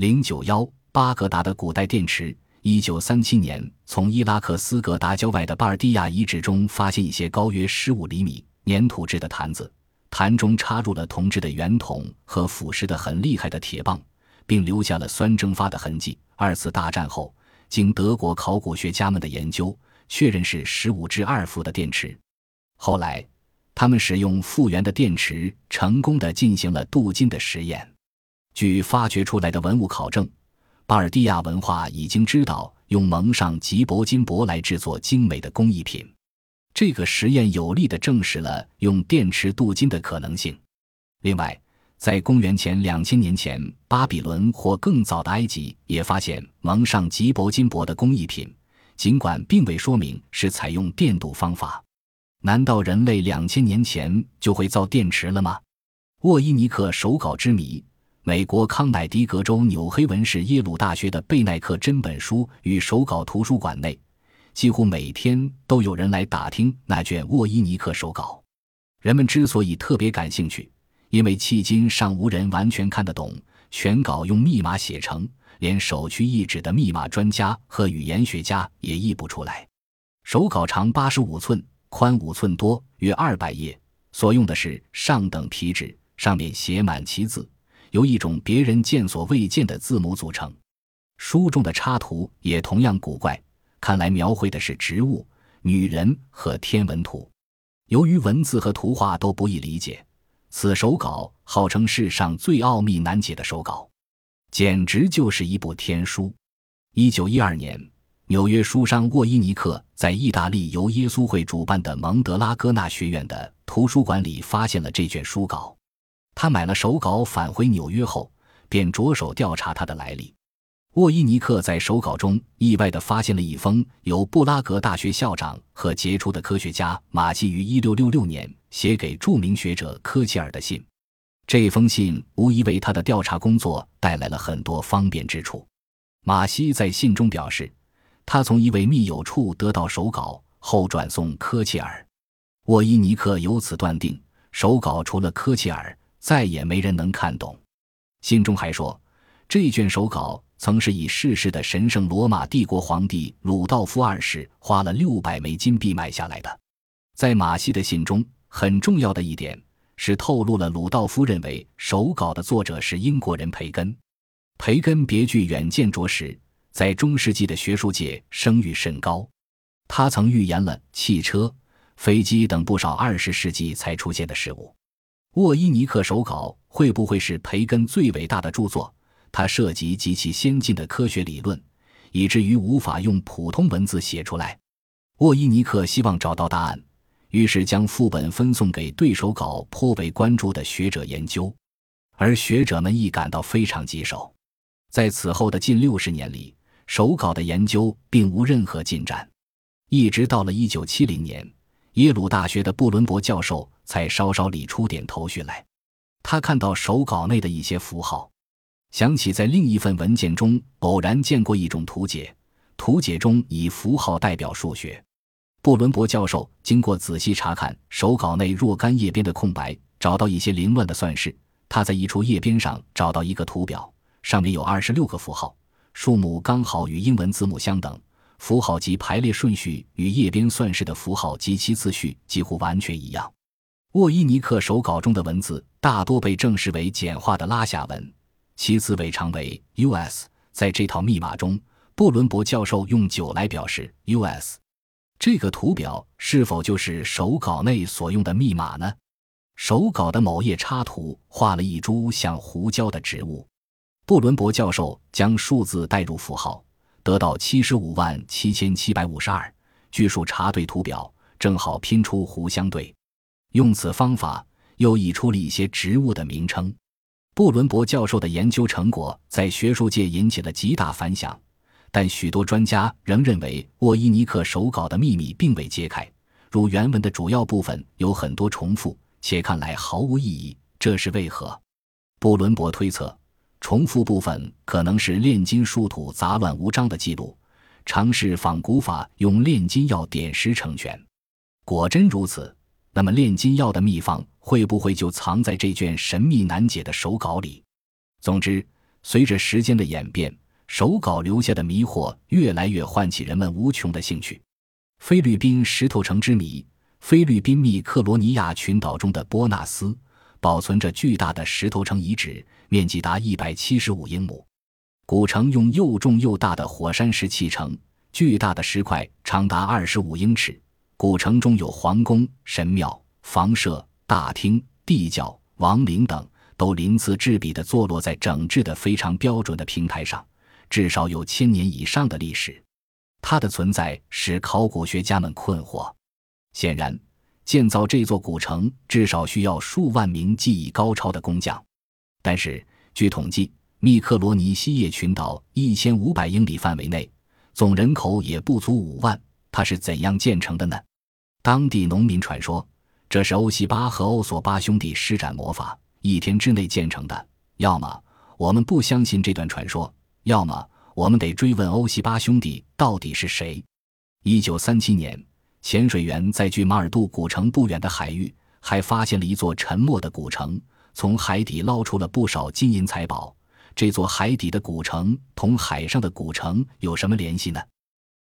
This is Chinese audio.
零九幺巴格达的古代电池。一九三七年，从伊拉克斯格达郊外的巴尔蒂亚遗址中发现一些高约十五厘米粘土制的坛子，坛中插入了铜制的圆筒和腐蚀的很厉害的铁棒，并留下了酸蒸发的痕迹。二次大战后，经德国考古学家们的研究，确认是十五至二伏的电池。后来，他们使用复原的电池，成功的进行了镀金的实验。据发掘出来的文物考证。巴尔蒂亚文化已经知道用蒙上吉铂金箔来制作精美的工艺品，这个实验有力地证实了用电池镀金的可能性。另外，在公元前两千年前，巴比伦或更早的埃及也发现蒙上吉铂金箔的工艺品，尽管并未说明是采用电镀方法。难道人类两千年前就会造电池了吗？沃伊尼克手稿之谜。美国康乃狄格州纽黑文市耶鲁大学的贝奈克真本书与手稿图书馆内，几乎每天都有人来打听那卷沃伊尼克手稿。人们之所以特别感兴趣，因为迄今尚无人完全看得懂全稿用密码写成，连首屈一指的密码专家和语言学家也译不出来。手稿长八十五寸，宽五寸多，约二百页，所用的是上等皮纸，上面写满其字。由一种别人见所未见的字母组成，书中的插图也同样古怪，看来描绘的是植物、女人和天文图。由于文字和图画都不易理解，此手稿号称世上最奥秘难解的手稿，简直就是一部天书。一九一二年，纽约书商沃伊尼克在意大利由耶稣会主办的蒙德拉戈纳学院的图书馆里发现了这卷书稿。他买了手稿，返回纽约后，便着手调查它的来历。沃伊尼克在手稿中意外地发现了一封由布拉格大学校长和杰出的科学家马西于1666年写给著名学者科切尔的信。这封信无疑为他的调查工作带来了很多方便之处。马西在信中表示，他从一位密友处得到手稿后转送科切尔。沃伊尼克由此断定，手稿除了科切尔。再也没人能看懂。信中还说，这卷手稿曾是以逝世的神圣罗马帝国皇帝鲁道夫二世花了六百枚金币买下来的。在马西的信中，很重要的一点是透露了鲁道夫认为手稿的作者是英国人培根。培根别具远见卓识，在中世纪的学术界声誉甚高。他曾预言了汽车、飞机等不少二十世纪才出现的事物。沃伊尼克手稿会不会是培根最伟大的著作？它涉及极其先进的科学理论，以至于无法用普通文字写出来。沃伊尼克希望找到答案，于是将副本分送给对手稿颇为关注的学者研究，而学者们亦感到非常棘手。在此后的近六十年里，手稿的研究并无任何进展，一直到了一九七零年。耶鲁大学的布伦伯教授才稍稍理出点头绪来。他看到手稿内的一些符号，想起在另一份文件中偶然见过一种图解，图解中以符号代表数学。布伦伯教授经过仔细查看手稿内若干页边的空白，找到一些凌乱的算式。他在一处页边上找到一个图表，上面有二十六个符号，数目刚好与英文字母相等。符号及排列顺序与页边算式的符号及其次序几乎完全一样。沃伊尼克手稿中的文字大多被证实为简化的拉夏文，其字尾长为 US。在这套密码中，布伦伯教授用九来表示 US。这个图表是否就是手稿内所用的密码呢？手稿的某页插图画了一株像胡椒的植物。布伦伯教授将数字代入符号。得到七十五万七千七百五十二，据数查对图表，正好拼出胡相对。用此方法，又译出了一些植物的名称。布伦伯教授的研究成果在学术界引起了极大反响，但许多专家仍认为沃伊尼克手稿的秘密并未揭开，如原文的主要部分有很多重复，且看来毫无意义。这是为何？布伦伯推测。重复部分可能是炼金术土杂乱无章的记录，尝试仿古法用炼金药点石成全。果真如此，那么炼金药的秘方会不会就藏在这卷神秘难解的手稿里？总之，随着时间的演变，手稿留下的迷惑越来越唤起人们无穷的兴趣。菲律宾石头城之谜：菲律宾密克罗尼亚群岛中的波纳斯保存着巨大的石头城遗址，面积达一百七十五英亩。古城用又重又大的火山石砌成，巨大的石块长达二十五英尺。古城中有皇宫、神庙、房舍、大厅、地窖、王陵等，都鳞次栉比地坐落在整治的非常标准的平台上，至少有千年以上的历史。它的存在使考古学家们困惑。显然，建造这座古城至少需要数万名技艺高超的工匠。但是，据统计，密克罗尼西叶群岛一千五百英里范围内，总人口也不足五万。它是怎样建成的呢？当地农民传说，这是欧西巴和欧索巴兄弟施展魔法，一天之内建成的。要么我们不相信这段传说，要么我们得追问欧西巴兄弟到底是谁。一九三七年，潜水员在距马尔杜古城不远的海域，还发现了一座沉没的古城，从海底捞出了不少金银财宝。这座海底的古城同海上的古城有什么联系呢？